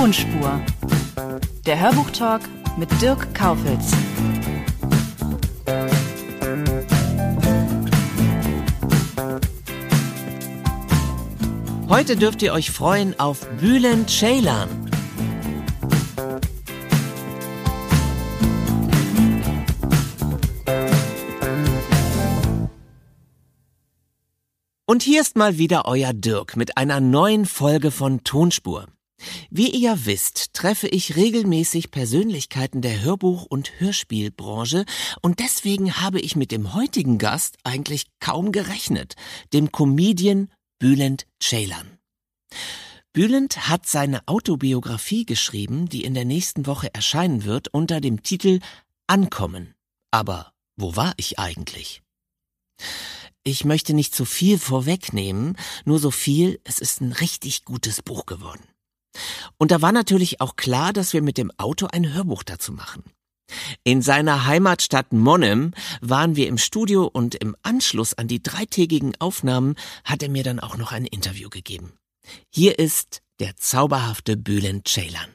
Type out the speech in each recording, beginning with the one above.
Tonspur. Der Hörbuchtalk mit Dirk Kaufitz. Heute dürft ihr euch freuen auf Bülent Ceylan. Und hier ist mal wieder euer Dirk mit einer neuen Folge von Tonspur. Wie ihr wisst, treffe ich regelmäßig Persönlichkeiten der Hörbuch- und Hörspielbranche und deswegen habe ich mit dem heutigen Gast eigentlich kaum gerechnet, dem Comedian Bülent Ceylan. Bülent hat seine Autobiografie geschrieben, die in der nächsten Woche erscheinen wird, unter dem Titel Ankommen. Aber wo war ich eigentlich? Ich möchte nicht zu viel vorwegnehmen, nur so viel, es ist ein richtig gutes Buch geworden. Und da war natürlich auch klar, dass wir mit dem Auto ein Hörbuch dazu machen. In seiner Heimatstadt Monnem waren wir im Studio und im Anschluss an die dreitägigen Aufnahmen hat er mir dann auch noch ein Interview gegeben. Hier ist der zauberhafte Bülent Ceylan.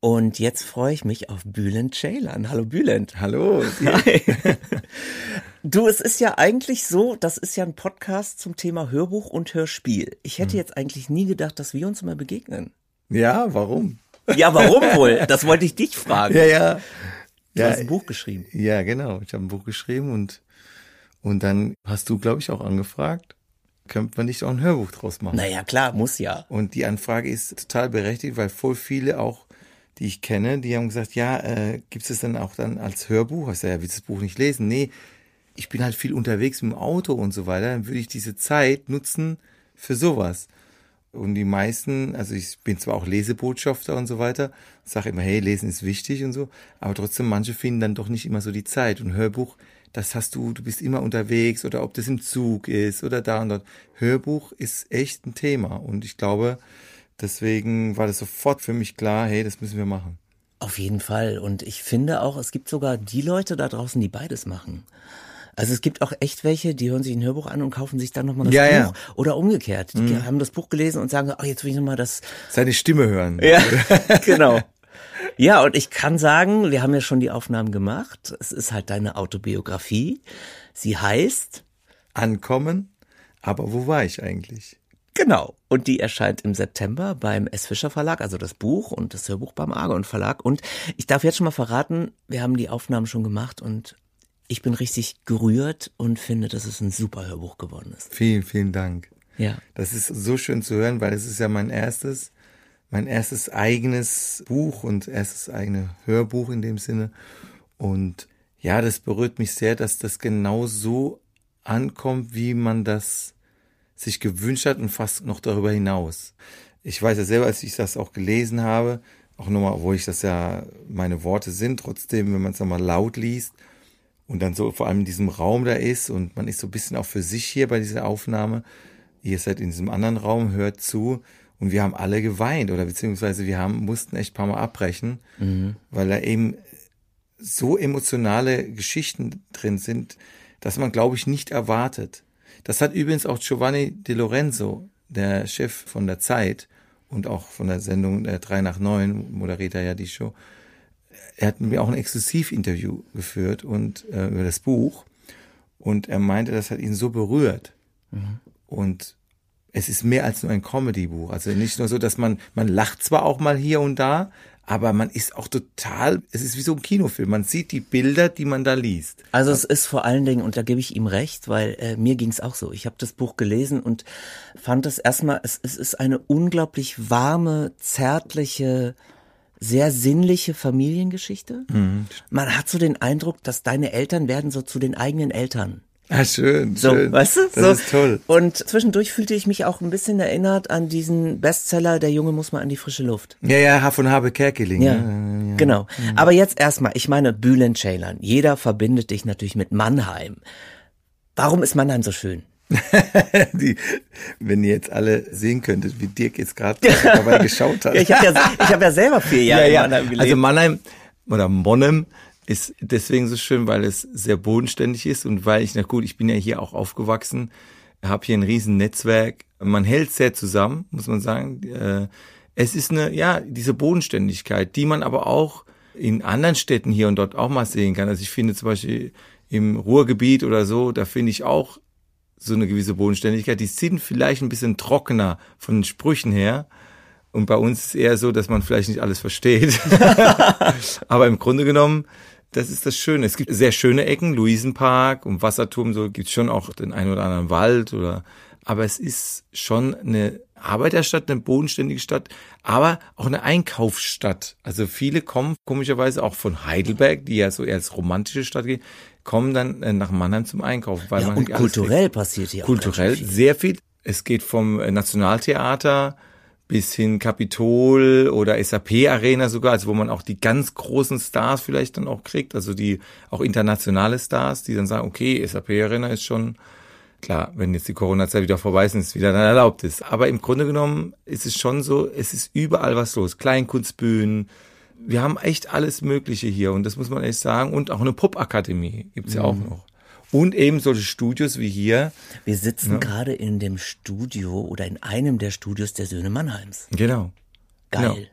Und jetzt freue ich mich auf Bülent Ceylan. Hallo Bülent. Hallo. Hi. Du, es ist ja eigentlich so, das ist ja ein Podcast zum Thema Hörbuch und Hörspiel. Ich hätte hm. jetzt eigentlich nie gedacht, dass wir uns mal begegnen. Ja, warum? Ja, warum wohl? Das wollte ich dich fragen. Ja, ja. Du ja, hast ein Buch geschrieben. Ja, genau. Ich habe ein Buch geschrieben und, und dann hast du, glaube ich, auch angefragt könnte man nicht auch ein Hörbuch draus machen? Naja, klar, muss ja. Und die Anfrage ist total berechtigt, weil voll viele auch die ich kenne, die haben gesagt, ja, äh, gibt es dann auch dann als Hörbuch? Ich sage, ja, willst du das Buch nicht lesen? Nee, ich bin halt viel unterwegs mit dem Auto und so weiter. Dann würde ich diese Zeit nutzen für sowas. Und die meisten, also ich bin zwar auch Lesebotschafter und so weiter, sage immer, hey, lesen ist wichtig und so, aber trotzdem manche finden dann doch nicht immer so die Zeit. Und Hörbuch, das hast du, du bist immer unterwegs oder ob das im Zug ist oder da und dort. Hörbuch ist echt ein Thema und ich glaube, Deswegen war das sofort für mich klar, hey, das müssen wir machen. Auf jeden Fall. Und ich finde auch, es gibt sogar die Leute da draußen, die beides machen. Also es gibt auch echt welche, die hören sich ein Hörbuch an und kaufen sich dann nochmal das ja, Buch. Ja. Oder umgekehrt. Die mhm. haben das Buch gelesen und sagen, ach, jetzt will ich nochmal das... Seine Stimme hören. Ja, genau. Ja, und ich kann sagen, wir haben ja schon die Aufnahmen gemacht. Es ist halt deine Autobiografie. Sie heißt... Ankommen, aber wo war ich eigentlich? Genau. Und die erscheint im September beim S. Fischer Verlag, also das Buch und das Hörbuch beim Argon Verlag. Und ich darf jetzt schon mal verraten, wir haben die Aufnahmen schon gemacht und ich bin richtig gerührt und finde, dass es ein super Hörbuch geworden ist. Vielen, vielen Dank. Ja. Das ist so schön zu hören, weil es ist ja mein erstes, mein erstes eigenes Buch und erstes eigene Hörbuch in dem Sinne. Und ja, das berührt mich sehr, dass das genau so ankommt, wie man das sich gewünscht hat und fast noch darüber hinaus. Ich weiß ja selber, als ich das auch gelesen habe, auch nochmal, obwohl ich das ja meine Worte sind, trotzdem, wenn man es nochmal laut liest und dann so vor allem in diesem Raum da ist und man ist so ein bisschen auch für sich hier bei dieser Aufnahme, ihr seid in diesem anderen Raum, hört zu und wir haben alle geweint oder beziehungsweise wir haben, mussten echt ein paar Mal abbrechen, mhm. weil da eben so emotionale Geschichten drin sind, dass man, glaube ich, nicht erwartet. Das hat übrigens auch Giovanni De Lorenzo, der Chef von der Zeit und auch von der Sendung der 3 nach 9, moderiert er ja die Show. Er hat mir auch ein Exklusivinterview geführt und äh, über das Buch. Und er meinte, das hat ihn so berührt. Mhm. Und es ist mehr als nur ein Comedy-Buch. Also nicht nur so, dass man, man lacht zwar auch mal hier und da, aber man ist auch total, es ist wie so ein Kinofilm. Man sieht die Bilder, die man da liest. Also es ist vor allen Dingen, und da gebe ich ihm recht, weil äh, mir ging es auch so. Ich habe das Buch gelesen und fand es erstmal, es, es ist eine unglaublich warme, zärtliche, sehr sinnliche Familiengeschichte. Mhm. Man hat so den Eindruck, dass deine Eltern werden so zu den eigenen Eltern. Ah, schön, so, schön. Weißt du? Das so. ist toll. Und zwischendurch fühlte ich mich auch ein bisschen erinnert an diesen Bestseller, Der Junge muss mal an die frische Luft. Ja, ja, von Habe Kerkeling. Ja, ja, genau. Mhm. Aber jetzt erstmal, ich meine, Bülent Ceylan. Jeder verbindet dich natürlich mit Mannheim. Warum ist Mannheim so schön? die, wenn ihr jetzt alle sehen könntet, wie Dirk jetzt gerade dabei geschaut hat. ja, ich habe ja, ich hab ja selber vier Jahre ja, ja. in Mannheim gelebt. Also Mannheim oder Monnem ist deswegen so schön, weil es sehr bodenständig ist und weil ich, na gut, ich bin ja hier auch aufgewachsen, habe hier ein riesen Netzwerk. Man hält sehr zusammen, muss man sagen. Äh, es ist eine, ja, diese Bodenständigkeit, die man aber auch in anderen Städten hier und dort auch mal sehen kann. Also ich finde zum Beispiel im Ruhrgebiet oder so, da finde ich auch so eine gewisse Bodenständigkeit. Die sind vielleicht ein bisschen trockener von den Sprüchen her. Und bei uns ist es eher so, dass man vielleicht nicht alles versteht. Aber im Grunde genommen, das ist das Schöne. Es gibt sehr schöne Ecken, Luisenpark und Wasserturm, so gibt es schon auch den einen oder anderen Wald oder, aber es ist schon eine Arbeiterstadt, eine bodenständige Stadt, aber auch eine Einkaufsstadt. Also viele kommen komischerweise auch von Heidelberg, die ja so eher als romantische Stadt geht, kommen dann äh, nach Mannheim zum Einkaufen. Weil ja, man und kulturell passiert hier kulturell auch Kulturell sehr viel. Es geht vom äh, Nationaltheater bis hin Kapitol oder SAP Arena sogar, also wo man auch die ganz großen Stars vielleicht dann auch kriegt, also die auch internationale Stars, die dann sagen, okay, SAP Arena ist schon klar, wenn jetzt die Corona-Zeit wieder vorbei ist und es wieder dann erlaubt ist. Aber im Grunde genommen ist es schon so, es ist überall was los. Kleinkunstbühnen, wir haben echt alles Mögliche hier und das muss man echt sagen. Und auch eine Popakademie gibt's ja mhm. auch noch. Und eben solche Studios wie hier. Wir sitzen ja. gerade in dem Studio oder in einem der Studios der Söhne Mannheims. Genau. Geil. Genau.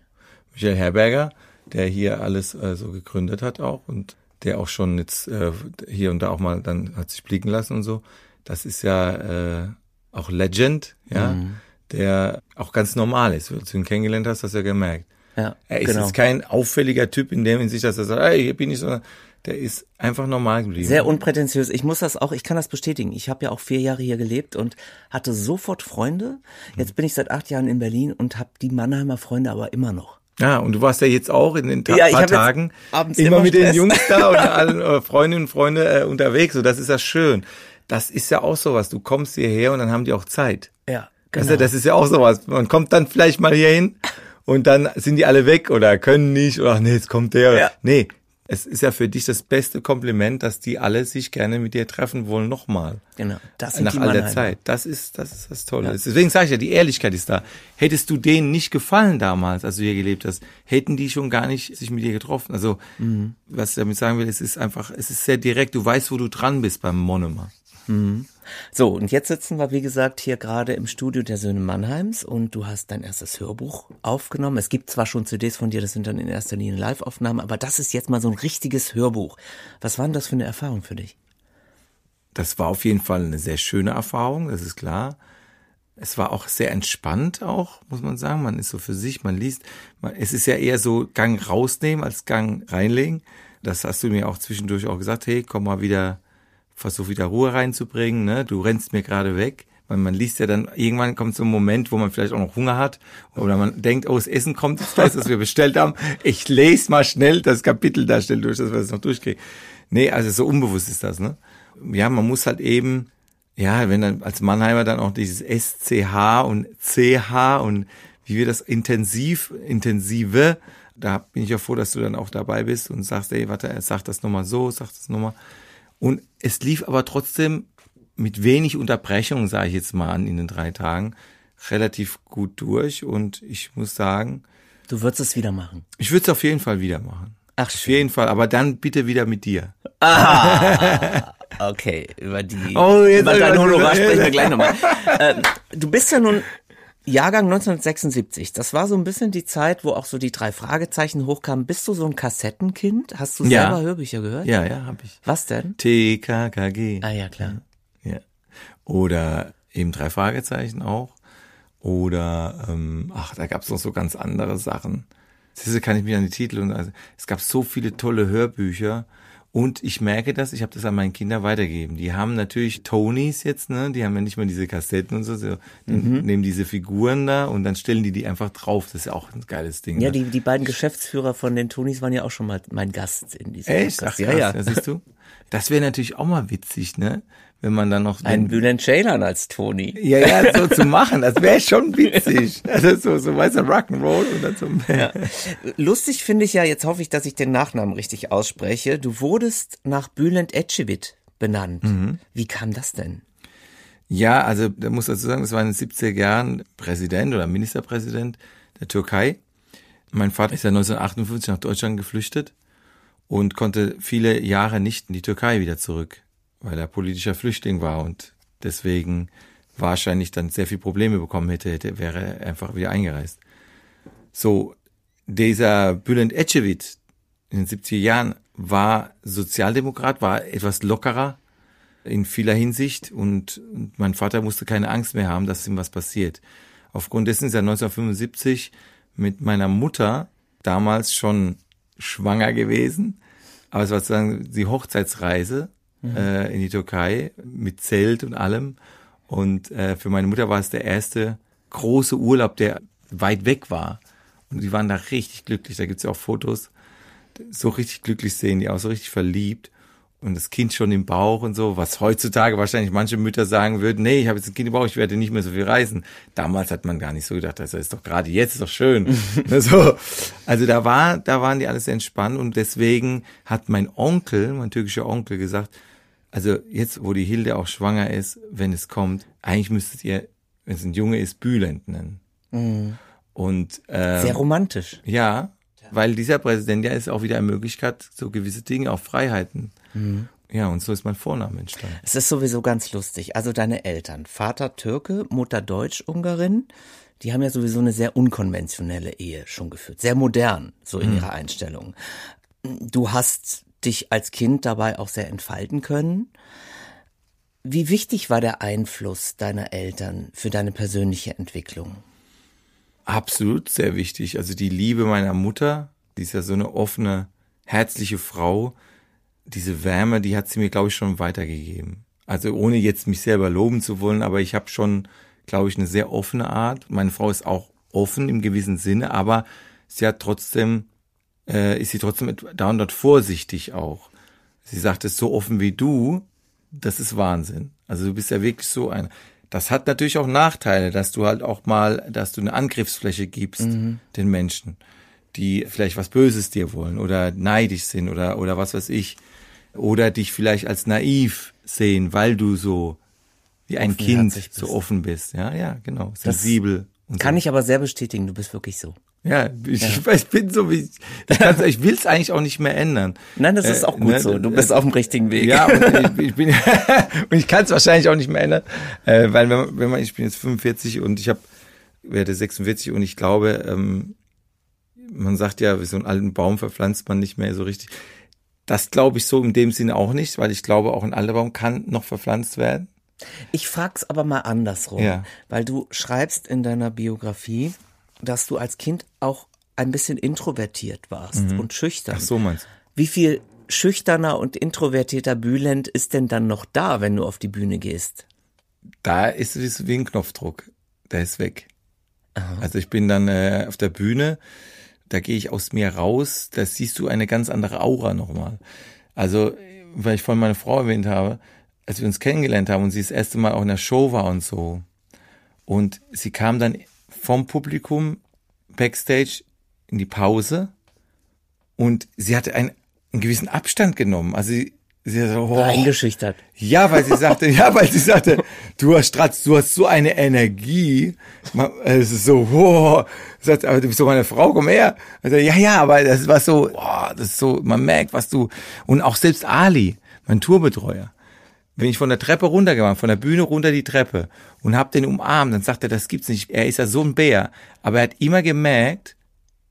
Michael Herberger, der hier alles äh, so gegründet hat auch und der auch schon jetzt äh, hier und da auch mal dann hat sich blicken lassen und so. Das ist ja äh, auch Legend, ja, mhm. der auch ganz normal ist. Als du ihn kennengelernt hast, hast du ja gemerkt. Ja, er ist genau. jetzt kein auffälliger Typ in dem in sich, dass er sagt, hey, hier bin ich so, der ist einfach normal geblieben. Sehr unprätentiös. Ich muss das auch, ich kann das bestätigen. Ich habe ja auch vier Jahre hier gelebt und hatte sofort Freunde. Jetzt bin ich seit acht Jahren in Berlin und habe die Mannheimer Freunde aber immer noch. Ja, und du warst ja jetzt auch in den Ta ja, paar Tagen immer, immer, mit den Jungs da und allen äh, Freundinnen und Freunde äh, unterwegs. Und das ist ja schön. Das ist ja auch sowas. Du kommst hierher und dann haben die auch Zeit. Ja, genau. Also das ist ja auch sowas. Man kommt dann vielleicht mal hier hin und dann sind die alle weg oder können nicht oder ach nee, jetzt kommt der. Ja. Nee, es ist ja für dich das beste Kompliment, dass die alle sich gerne mit dir treffen wollen nochmal. Genau. Das sind Nach die all der Zeit. Das ist, das ist das Tolle. Ja. Deswegen sage ich ja, die Ehrlichkeit ist da. Hättest du denen nicht gefallen damals, als du hier gelebt hast, hätten die schon gar nicht sich mit dir getroffen. Also, mhm. was ich damit sagen will, es ist einfach, es ist sehr direkt. Du weißt, wo du dran bist beim Monomer. Mhm. So, und jetzt sitzen wir, wie gesagt, hier gerade im Studio der Söhne Mannheims und du hast dein erstes Hörbuch aufgenommen. Es gibt zwar schon CDs von dir, das sind dann in erster Linie Live-Aufnahmen, aber das ist jetzt mal so ein richtiges Hörbuch. Was war denn das für eine Erfahrung für dich? Das war auf jeden Fall eine sehr schöne Erfahrung, das ist klar. Es war auch sehr entspannt auch, muss man sagen. Man ist so für sich, man liest. Es ist ja eher so Gang rausnehmen als Gang reinlegen. Das hast du mir auch zwischendurch auch gesagt. Hey, komm mal wieder versuche wieder Ruhe reinzubringen, ne? Du rennst mir gerade weg. Weil man liest ja dann, irgendwann kommt so ein Moment, wo man vielleicht auch noch Hunger hat. Oder man denkt, oh, das Essen kommt jetzt gleich, was wir bestellt haben. Ich lese mal schnell das Kapitel da schnell durch, dass wir das noch durchkriegen. Nee, also so unbewusst ist das, ne? Ja, man muss halt eben, ja, wenn dann als Mannheimer dann auch dieses SCH und CH und wie wir das intensiv, intensive, da bin ich ja froh, dass du dann auch dabei bist und sagst, ey, warte, sag das nochmal so, sag das nochmal. Und es lief aber trotzdem mit wenig Unterbrechung, sage ich jetzt mal an, in den drei Tagen, relativ gut durch. Und ich muss sagen. Du würdest es wieder machen. Ich würde es auf jeden Fall wieder machen. Ach, schön. Auf jeden Fall, aber dann bitte wieder mit dir. Ah, okay, über die, oh, jetzt über dein Honorar sprechen wir gleich nochmal. Äh, du bist ja nun Jahrgang 1976, das war so ein bisschen die Zeit, wo auch so die drei Fragezeichen hochkamen. Bist du so ein Kassettenkind? Hast du ja. selber Hörbücher gehört? Ja, ja, habe ich. Was denn? TKKG. Ah ja, klar. Ja. Oder eben drei Fragezeichen auch. Oder, ähm, ach, da gab's noch so ganz andere Sachen. Siehste, kann ich mich an die Titel und also, es gab so viele tolle Hörbücher und ich merke das, ich habe das an meine Kinder weitergegeben. Die haben natürlich Tonys jetzt, ne? Die haben ja nicht mal diese Kassetten und so, so mhm. nehmen diese Figuren da und dann stellen die die einfach drauf. Das ist ja auch ein geiles Ding. Ja, ne? die, die beiden Geschäftsführer von den Tonys waren ja auch schon mal mein Gast in diesem Echt? Podcast. Ach, ja, ja. ja. Siehst du? Das wäre natürlich auch mal witzig, ne? Wenn man dann noch einen Bülent Ceylan als Tony. Ja, ja, so zu machen, das wäre schon witzig. Also so, so weißt du, Rock'n'Roll und dann so. Ja. Lustig finde ich ja, jetzt hoffe ich, dass ich den Nachnamen richtig ausspreche. Du wurdest nach Bülent Ecevit benannt. Mhm. Wie kam das denn? Ja, also da muss dazu sagen, das war in den 70er Jahren Präsident oder Ministerpräsident der Türkei. Mein Vater ist ja 1958 nach Deutschland geflüchtet und konnte viele Jahre nicht in die Türkei wieder zurück, weil er politischer Flüchtling war und deswegen wahrscheinlich dann sehr viel Probleme bekommen hätte, hätte wäre er einfach wieder eingereist. So, dieser Bülent Ecevit in den 70er Jahren war Sozialdemokrat, war etwas lockerer in vieler Hinsicht und, und mein Vater musste keine Angst mehr haben, dass ihm was passiert. Aufgrund dessen ist er 1975 mit meiner Mutter damals schon schwanger gewesen, aber es war sozusagen die Hochzeitsreise mhm. äh, in die Türkei mit Zelt und allem. Und äh, für meine Mutter war es der erste große Urlaub, der weit weg war. Und die waren da richtig glücklich. Da gibt's ja auch Fotos. So richtig glücklich sehen die auch, so richtig verliebt. Und das Kind schon im Bauch und so, was heutzutage wahrscheinlich manche Mütter sagen würden, nee, ich habe jetzt ein Kind im Bauch, ich werde nicht mehr so viel reisen. Damals hat man gar nicht so gedacht, das ist doch gerade jetzt ist doch schön. so. Also da war, da waren die alles entspannt und deswegen hat mein Onkel, mein türkischer Onkel gesagt, also jetzt, wo die Hilde auch schwanger ist, wenn es kommt, eigentlich müsstet ihr, wenn es ein Junge ist, Bülent nennen. Mhm. Und ähm, sehr romantisch. Ja, weil dieser Präsident ja ist auch wieder eine Möglichkeit, so gewisse Dinge, auch Freiheiten. Mhm. Ja, und so ist mein Vorname entstanden. Es ist sowieso ganz lustig. Also deine Eltern, Vater Türke, Mutter Deutsch-Ungarin, die haben ja sowieso eine sehr unkonventionelle Ehe schon geführt. Sehr modern, so in mhm. ihrer Einstellung. Du hast dich als Kind dabei auch sehr entfalten können. Wie wichtig war der Einfluss deiner Eltern für deine persönliche Entwicklung? Absolut sehr wichtig. Also die Liebe meiner Mutter, die ist ja so eine offene, herzliche Frau. Diese Wärme, die hat sie mir, glaube ich, schon weitergegeben. Also ohne jetzt mich selber loben zu wollen, aber ich habe schon, glaube ich, eine sehr offene Art. Meine Frau ist auch offen im gewissen Sinne, aber sie hat trotzdem, äh, ist sie trotzdem da und dort vorsichtig auch. Sie sagt es so offen wie du, das ist Wahnsinn. Also du bist ja wirklich so ein. Das hat natürlich auch Nachteile, dass du halt auch mal, dass du eine Angriffsfläche gibst mhm. den Menschen, die vielleicht was Böses dir wollen oder neidisch sind oder, oder was weiß ich. Oder dich vielleicht als naiv sehen, weil du so wie ein Kind so offen bist. Ja, ja, genau. Sensibel. kann so. ich aber sehr bestätigen, du bist wirklich so. Ja, ich, ja. ich bin so wie ich, kann's, ich will es eigentlich auch nicht mehr ändern. Nein, das ist auch gut äh, so. Du bist äh, auf dem richtigen Weg. Ja, und ich, ich bin und ich kann es wahrscheinlich auch nicht mehr ändern, äh, weil wenn man, wenn man ich bin jetzt 45 und ich habe werde 46 und ich glaube, ähm, man sagt ja, wie so einen alten Baum verpflanzt man nicht mehr so richtig. Das glaube ich so in dem Sinne auch nicht, weil ich glaube, auch ein alter Baum kann noch verpflanzt werden. Ich frag's aber mal andersrum, ja. weil du schreibst in deiner Biografie, dass du als Kind auch ein bisschen introvertiert warst mhm. und schüchtern. Ach so meinst Wie viel schüchterner und introvertierter Bülent ist denn dann noch da, wenn du auf die Bühne gehst? Da ist es wie ein Knopfdruck. Der ist weg. Aha. Also ich bin dann äh, auf der Bühne, da gehe ich aus mir raus, da siehst du eine ganz andere Aura nochmal. Also, weil ich vorhin meine Frau erwähnt habe, als wir uns kennengelernt haben und sie das erste Mal auch in der Show war und so. Und sie kam dann vom Publikum backstage in die Pause und sie hatte einen, einen gewissen Abstand genommen. Also sie, sie hat so, oh. eingeschüchtert. Ja, weil sie sagte, ja, weil sie sagte, du hast Stratz, du hast so eine Energie. Es ist so, oh. Sagt, aber du bist so meine Frau, komm her. Also, ja, ja, aber das war so, oh, das ist so, man merkt, was du und auch selbst Ali, mein Tourbetreuer, wenn ich von der Treppe runtergegangen, von der Bühne runter die Treppe und hab den umarmt, dann sagt er, das gibt's nicht. Er ist ja so ein Bär. Aber er hat immer gemerkt,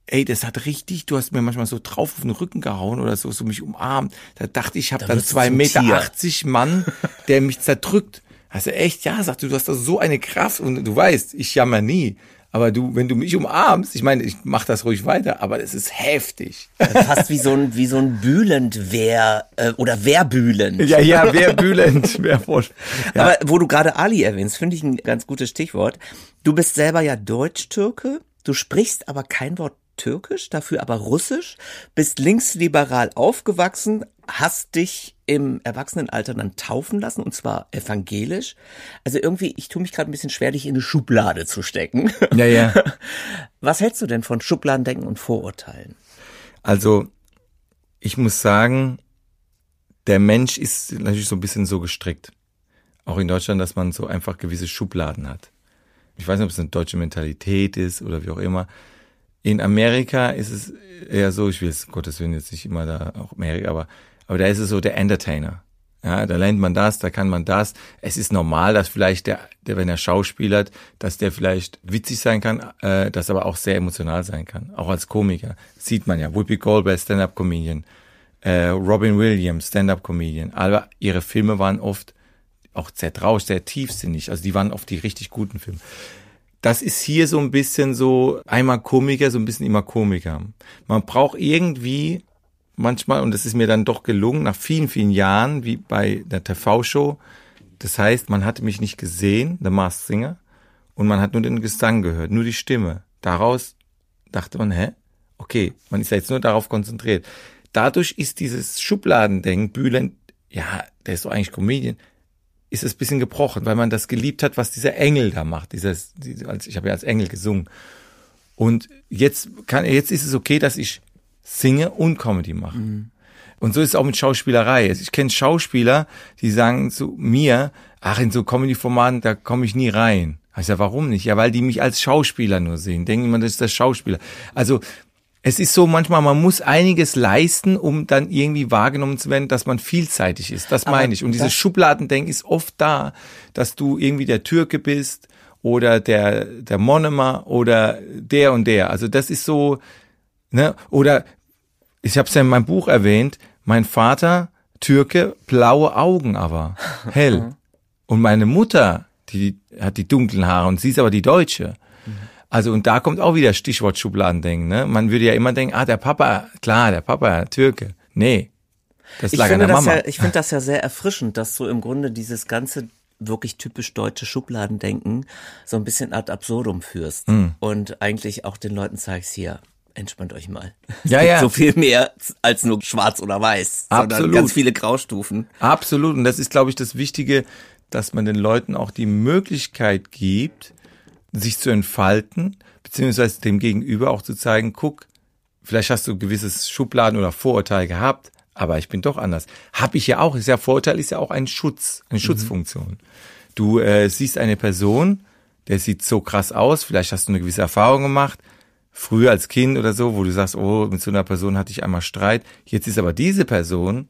ey, das hat richtig, du hast mir manchmal so drauf auf den Rücken gehauen oder so, so mich umarmt. Da dachte ich, ich habe da dann zwei Meter achtzig Mann, der mich zerdrückt. Also echt, ja, sagt du, du hast da so eine Kraft und du weißt, ich jammer nie. Aber du, wenn du mich umarmst, ich meine, ich mach das ruhig weiter, aber es ist heftig. Fast wie so ein, wie so ein bühlend wer äh, oder wehrbühlend. Ja, ja, wehrbühlend. Wer ja. Aber wo du gerade Ali erwähnst, finde ich ein ganz gutes Stichwort. Du bist selber ja Deutsch-Türke, du sprichst aber kein Wort Türkisch, dafür aber Russisch, bist linksliberal aufgewachsen, hast dich im Erwachsenenalter dann taufen lassen und zwar evangelisch. Also irgendwie, ich tue mich gerade ein bisschen schwer, dich in eine Schublade zu stecken. Ja, ja. Was hältst du denn von Schubladendenken und Vorurteilen? Also, ich muss sagen, der Mensch ist natürlich so ein bisschen so gestrickt. Auch in Deutschland, dass man so einfach gewisse Schubladen hat. Ich weiß nicht, ob es eine deutsche Mentalität ist oder wie auch immer In Amerika ist es eher so, ich will es Gottes Willen jetzt nicht immer da auch Amerika, aber, aber da ist es so der Entertainer. Ja, da lernt man das, da kann man das. Es ist normal, dass vielleicht der, der wenn er schauspielert, dass der vielleicht witzig sein kann, äh, dass aber auch sehr emotional sein kann. Auch als Komiker. Sieht man ja. Whoopi Goldberg, Stand-Up-Comedian. Äh, Robin Williams, Stand-Up-Comedian. Aber ihre Filme waren oft auch sehr traurig, sehr tiefsinnig. Also die waren oft die richtig guten Filme. Das ist hier so ein bisschen so, einmal Komiker, so ein bisschen immer Komiker. Man braucht irgendwie manchmal, und das ist mir dann doch gelungen, nach vielen, vielen Jahren, wie bei der TV-Show. Das heißt, man hatte mich nicht gesehen, The Masked Singer, und man hat nur den Gesang gehört, nur die Stimme. Daraus dachte man, hä? Okay, man ist ja jetzt nur darauf konzentriert. Dadurch ist dieses Schubladendenken, Bühlen, ja, der ist doch eigentlich Comedian, ist es bisschen gebrochen, weil man das geliebt hat, was dieser Engel da macht. Dieses, ich habe ja als Engel gesungen. Und jetzt kann, jetzt ist es okay, dass ich singe und Comedy mache. Mhm. Und so ist es auch mit Schauspielerei. Ich kenne Schauspieler, die sagen zu mir, ach, in so Comedy-Formaten, da komme ich nie rein. Ich sage, warum nicht? Ja, weil die mich als Schauspieler nur sehen. Denken immer, das ist der Schauspieler. Also es ist so manchmal, man muss einiges leisten, um dann irgendwie wahrgenommen zu werden, dass man vielseitig ist. Das meine ich. Und dieses Schubladendenken ist oft da, dass du irgendwie der Türke bist oder der, der Monomer oder der und der. Also das ist so, ne? Oder ich habe es ja in meinem Buch erwähnt, mein Vater, Türke, blaue Augen aber, hell. Mhm. und meine Mutter, die hat die dunklen Haare und sie ist aber die Deutsche. Mhm. Also und da kommt auch wieder Stichwort Schubladendenken. Ne? Man würde ja immer denken, ah, der Papa, klar, der Papa, Türke. Nee, das lag an der Mama. Ja, ich finde das ja sehr erfrischend, dass du im Grunde dieses ganze wirklich typisch deutsche Schubladendenken so ein bisschen ad absurdum führst mhm. und eigentlich auch den Leuten zeigst hier, entspannt euch mal. Ja, ja. So viel mehr als nur schwarz oder weiß, Absolut. sondern ganz viele Graustufen. Absolut. Und das ist, glaube ich, das Wichtige, dass man den Leuten auch die Möglichkeit gibt, sich zu entfalten, beziehungsweise dem Gegenüber auch zu zeigen, guck, vielleicht hast du ein gewisses Schubladen oder Vorurteil gehabt, aber ich bin doch anders. Hab ich ja auch. Ist ja Vorurteil ist ja auch ein Schutz, eine mhm. Schutzfunktion. Du äh, siehst eine Person, der sieht so krass aus, vielleicht hast du eine gewisse Erfahrung gemacht, früher als Kind oder so, wo du sagst, oh, mit so einer Person hatte ich einmal Streit. Jetzt ist aber diese Person,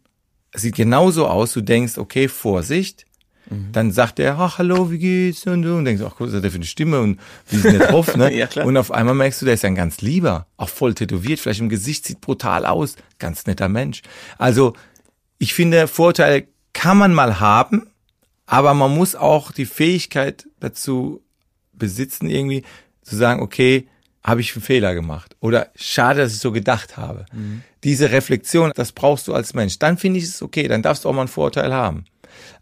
sieht genauso aus, du denkst, okay, Vorsicht. Mhm. Dann sagt er, ach, hallo, wie geht's? Und du und denkst, ach, was ist der für eine Stimme und wie ist denn der drauf, ne? ja, klar. Und auf einmal merkst du, der ist ein ganz lieber, auch voll tätowiert, vielleicht im Gesicht, sieht brutal aus, ganz netter Mensch. Also, ich finde, Vorteile kann man mal haben, aber man muss auch die Fähigkeit dazu besitzen, irgendwie zu sagen, okay, habe ich einen Fehler gemacht oder schade, dass ich so gedacht habe. Mhm. Diese Reflexion, das brauchst du als Mensch. Dann finde ich es okay, dann darfst du auch mal einen Vorteil haben.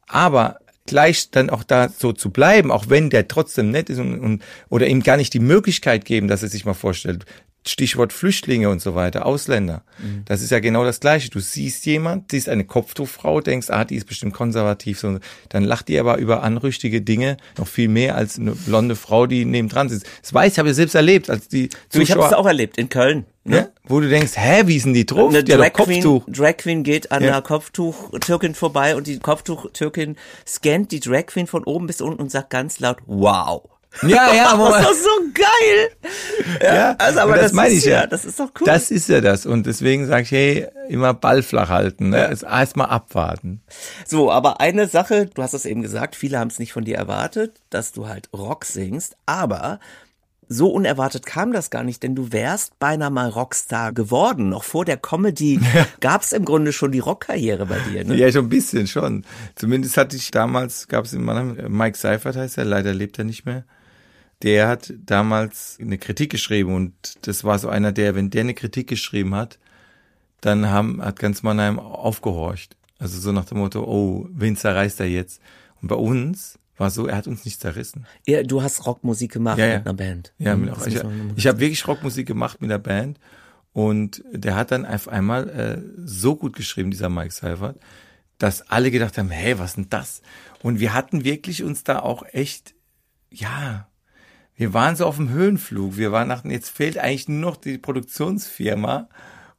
Aber gleich dann auch da so zu bleiben, auch wenn der trotzdem nett ist und, und oder ihm gar nicht die Möglichkeit geben, dass er sich mal vorstellt. Stichwort Flüchtlinge und so weiter, Ausländer. Mhm. Das ist ja genau das Gleiche. Du siehst jemand, siehst eine Kopftuchfrau, denkst, ah, die ist bestimmt konservativ. So, dann lacht die aber über anrüchtige Dinge noch viel mehr als eine blonde Frau, die nebendran sitzt. Das weiß ich, habe ich selbst erlebt, als die du, Ich habe es auch erlebt in Köln. Ne? Ja? Wo du denkst, hä, wie sind die drauf? Eine Drag, Queen, Drag Queen geht an ja. einer Kopftuch-Türkin vorbei und die Kopftuch-Türkin scannt die Drag Queen von oben bis unten und sagt ganz laut, wow. Ja, ja, aber das ist doch so geil. Ja, ja also aber das, das meine ich ja. Das ist doch cool. Das ist ja das und deswegen sage ich, hey, immer Ball flach halten, ne? Ja. Erstmal abwarten. So, aber eine Sache, du hast es eben gesagt, viele haben es nicht von dir erwartet, dass du halt Rock singst, aber so unerwartet kam das gar nicht, denn du wärst beinahe mal Rockstar geworden. Noch vor der Comedy ja. gab es im Grunde schon die Rockkarriere bei dir. Ne? Ja, schon ein bisschen schon. Zumindest hatte ich damals, gab es in meinem Mike Seifert heißt er, leider lebt er nicht mehr der hat damals eine Kritik geschrieben und das war so einer, der, wenn der eine Kritik geschrieben hat, dann haben, hat ganz Mannheim aufgehorcht. Also so nach dem Motto, oh, wen zerreißt er jetzt? Und bei uns war so, er hat uns nicht zerrissen. Ja, du hast Rockmusik gemacht ja, ja. mit einer Band. Ja, mit auch, ich, ich habe wirklich Rockmusik gemacht mit der Band und der hat dann auf einmal äh, so gut geschrieben, dieser Mike Seifert, dass alle gedacht haben, hey, was denn das? Und wir hatten wirklich uns da auch echt, ja, wir waren so auf dem Höhenflug. Wir waren nach, jetzt fehlt eigentlich nur noch die Produktionsfirma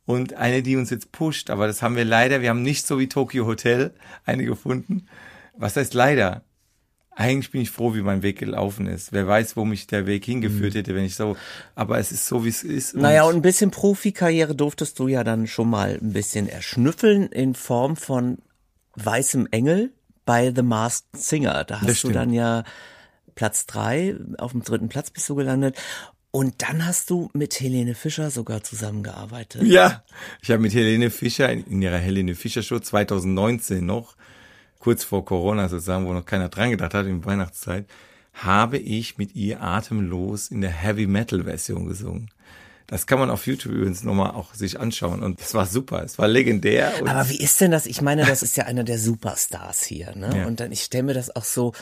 und eine, die uns jetzt pusht. Aber das haben wir leider, wir haben nicht so wie Tokyo Hotel eine gefunden. Was heißt leider? eigentlich bin ich froh, wie mein Weg gelaufen ist. Wer weiß, wo mich der Weg hingeführt hätte, wenn ich so, aber es ist so, wie es ist. Naja, und ein bisschen Profikarriere durftest du ja dann schon mal ein bisschen erschnüffeln in Form von Weißem Engel bei The Masked Singer. Da hast du dann ja Platz drei, auf dem dritten Platz bist du gelandet. Und dann hast du mit Helene Fischer sogar zusammengearbeitet. Ja, ich habe mit Helene Fischer in ihrer Helene Fischer Show 2019 noch kurz vor Corona sozusagen, wo noch keiner dran gedacht hat, in Weihnachtszeit, habe ich mit ihr atemlos in der Heavy Metal Version gesungen. Das kann man auf YouTube übrigens nochmal auch sich anschauen und es war super, es war legendär. Aber wie ist denn das? Ich meine, das ist ja einer der Superstars hier, ne? Ja. Und dann, ich stelle mir das auch so,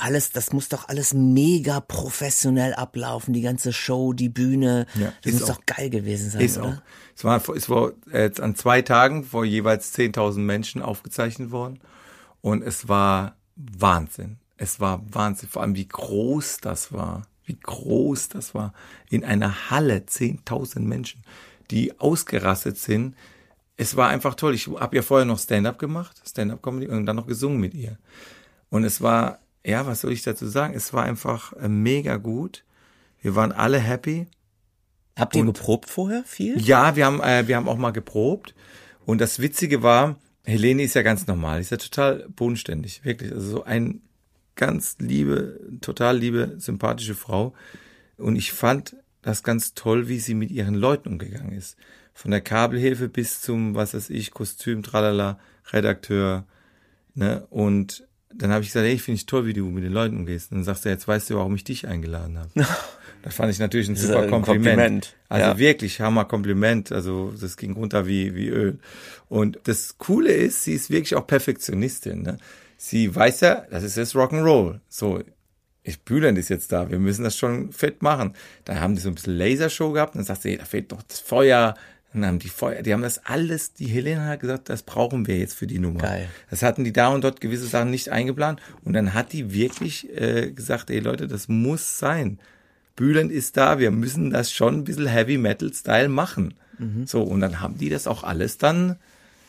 alles, das muss doch alles mega professionell ablaufen, die ganze Show, die Bühne. Ja, das muss auch. doch geil gewesen sein, ist oder? Auch. Es war, es war jetzt an zwei Tagen vor jeweils 10.000 Menschen aufgezeichnet worden. Und es war Wahnsinn. Es war Wahnsinn. Vor allem, wie groß das war. Wie groß das war. In einer Halle, 10.000 Menschen, die ausgerastet sind. Es war einfach toll. Ich habe ja vorher noch Stand-up gemacht, Stand-up-Comedy und dann noch gesungen mit ihr. Und es war, ja, was soll ich dazu sagen? Es war einfach äh, mega gut. Wir waren alle happy. Habt ihr und, geprobt vorher viel? Ja, wir haben, äh, wir haben auch mal geprobt. Und das Witzige war, Helene ist ja ganz normal, ist ja total bodenständig, wirklich. Also so ein ganz liebe, total liebe, sympathische Frau. Und ich fand das ganz toll, wie sie mit ihren Leuten umgegangen ist. Von der Kabelhilfe bis zum, was weiß ich, Kostüm, tralala, Redakteur. Ne? Und dann habe ich gesagt, hey, ich finde ich toll, wie du mit den Leuten umgehst. Und dann sagst du, jetzt weißt du, warum ich dich eingeladen habe. das fand ich natürlich ein super ein Kompliment. Kompliment. Also ja. wirklich Hammer Kompliment. Also das ging runter wie, wie Öl. Und das Coole ist, sie ist wirklich auch Perfektionistin. Ne? Sie weiß ja, das ist jetzt Rock'n'Roll. So, ich Bülent ist jetzt da, wir müssen das schon fett machen. Dann haben die so ein bisschen Lasershow gehabt und dann sagt sie, da fehlt doch das Feuer, dann haben die Feuer, die haben das alles, die Helena hat gesagt, das brauchen wir jetzt für die Nummer. Geil. Das hatten die da und dort gewisse Sachen nicht eingeplant. Und dann hat die wirklich äh, gesagt, ey Leute, das muss sein. Bülent ist da, wir müssen das schon ein bisschen Heavy Metal Style machen. Mhm. So, und dann haben die das auch alles dann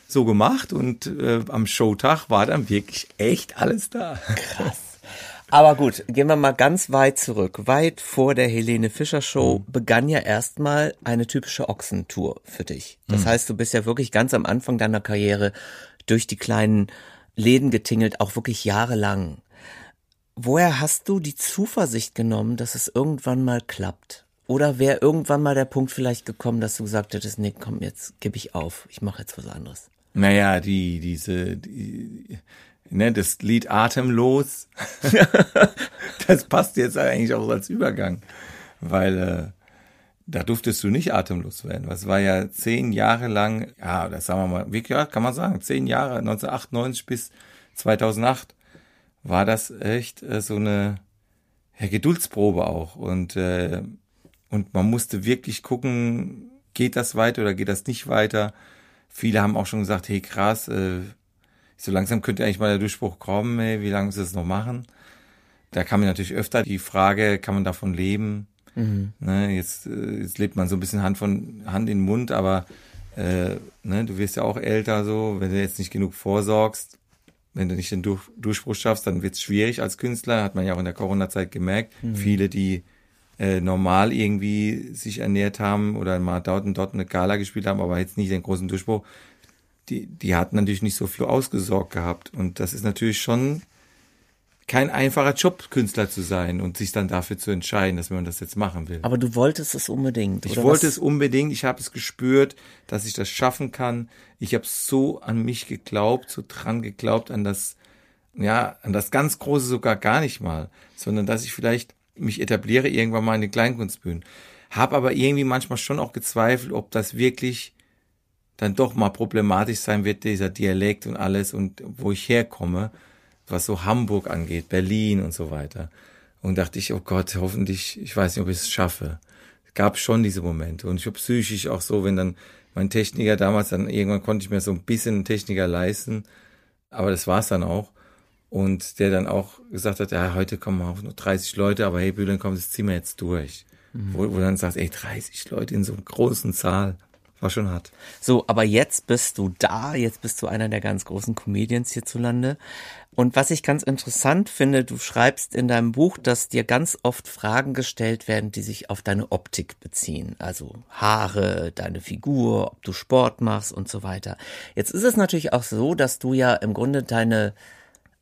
so gemacht und äh, am Showtag war dann wirklich echt alles da. Krass. Aber gut, gehen wir mal ganz weit zurück. Weit vor der Helene Fischer Show mhm. begann ja erstmal eine typische Ochsentour für dich. Das mhm. heißt, du bist ja wirklich ganz am Anfang deiner Karriere durch die kleinen Läden getingelt, auch wirklich jahrelang. Woher hast du die Zuversicht genommen, dass es irgendwann mal klappt? Oder wäre irgendwann mal der Punkt vielleicht gekommen, dass du gesagt hättest, nee, komm, jetzt gebe ich auf, ich mache jetzt was anderes? Naja, die, diese, die, ne, das Lied Atemlos, das passt jetzt eigentlich auch als Übergang, weil äh, da durftest du nicht atemlos werden. Das war ja zehn Jahre lang, ja, das sagen wir mal, wie ja, kann man sagen, zehn Jahre, 1998 bis 2008 war das echt äh, so eine ja, Geduldsprobe auch und äh, und man musste wirklich gucken, geht das weiter oder geht das nicht weiter. Viele haben auch schon gesagt, hey krass, äh, so langsam könnte eigentlich mal der Durchbruch kommen, ey, wie lange muss es noch machen? Da kam mir natürlich öfter die Frage, kann man davon leben? Mhm. Ne, jetzt, äh, jetzt lebt man so ein bisschen Hand von Hand in den Mund, aber äh, ne, du wirst ja auch älter so, wenn du jetzt nicht genug vorsorgst, wenn du nicht den Durch Durchbruch schaffst, dann wird es schwierig als Künstler, hat man ja auch in der Corona-Zeit gemerkt. Mhm. Viele, die äh, normal irgendwie sich ernährt haben oder mal dort und dort eine Gala gespielt haben, aber jetzt nicht den großen Durchbruch, die, die hatten natürlich nicht so viel ausgesorgt gehabt. Und das ist natürlich schon kein einfacher Job, Künstler zu sein und sich dann dafür zu entscheiden, dass man das jetzt machen will. Aber du wolltest es unbedingt. Ich wollte was? es unbedingt. Ich habe es gespürt, dass ich das schaffen kann. Ich habe so an mich geglaubt, so dran geglaubt, an das, ja, an das ganz Große sogar gar nicht mal, sondern dass ich vielleicht mich etabliere irgendwann mal in den Kleinkunstbühnen. Hab aber irgendwie manchmal schon auch gezweifelt, ob das wirklich dann doch mal problematisch sein wird, dieser Dialekt und alles und wo ich herkomme, was so Hamburg angeht, Berlin und so weiter. Und dachte ich, oh Gott, hoffentlich, ich weiß nicht, ob ich es schaffe. Es gab schon diese Momente. Und ich habe psychisch auch so, wenn dann mein Techniker damals, dann irgendwann konnte ich mir so ein bisschen einen Techniker leisten, aber das war's dann auch. Und der dann auch gesagt hat, ja, heute kommen auch nur 30 Leute, aber hey, Bühlen, komm, das ziehen wir jetzt durch. Mhm. Wo, wo dann sagt, ey, 30 Leute in so einem großen Saal war schon hart. So, aber jetzt bist du da, jetzt bist du einer der ganz großen Comedians hierzulande. Und was ich ganz interessant finde, du schreibst in deinem Buch, dass dir ganz oft Fragen gestellt werden, die sich auf deine Optik beziehen. Also Haare, deine Figur, ob du Sport machst und so weiter. Jetzt ist es natürlich auch so, dass du ja im Grunde deine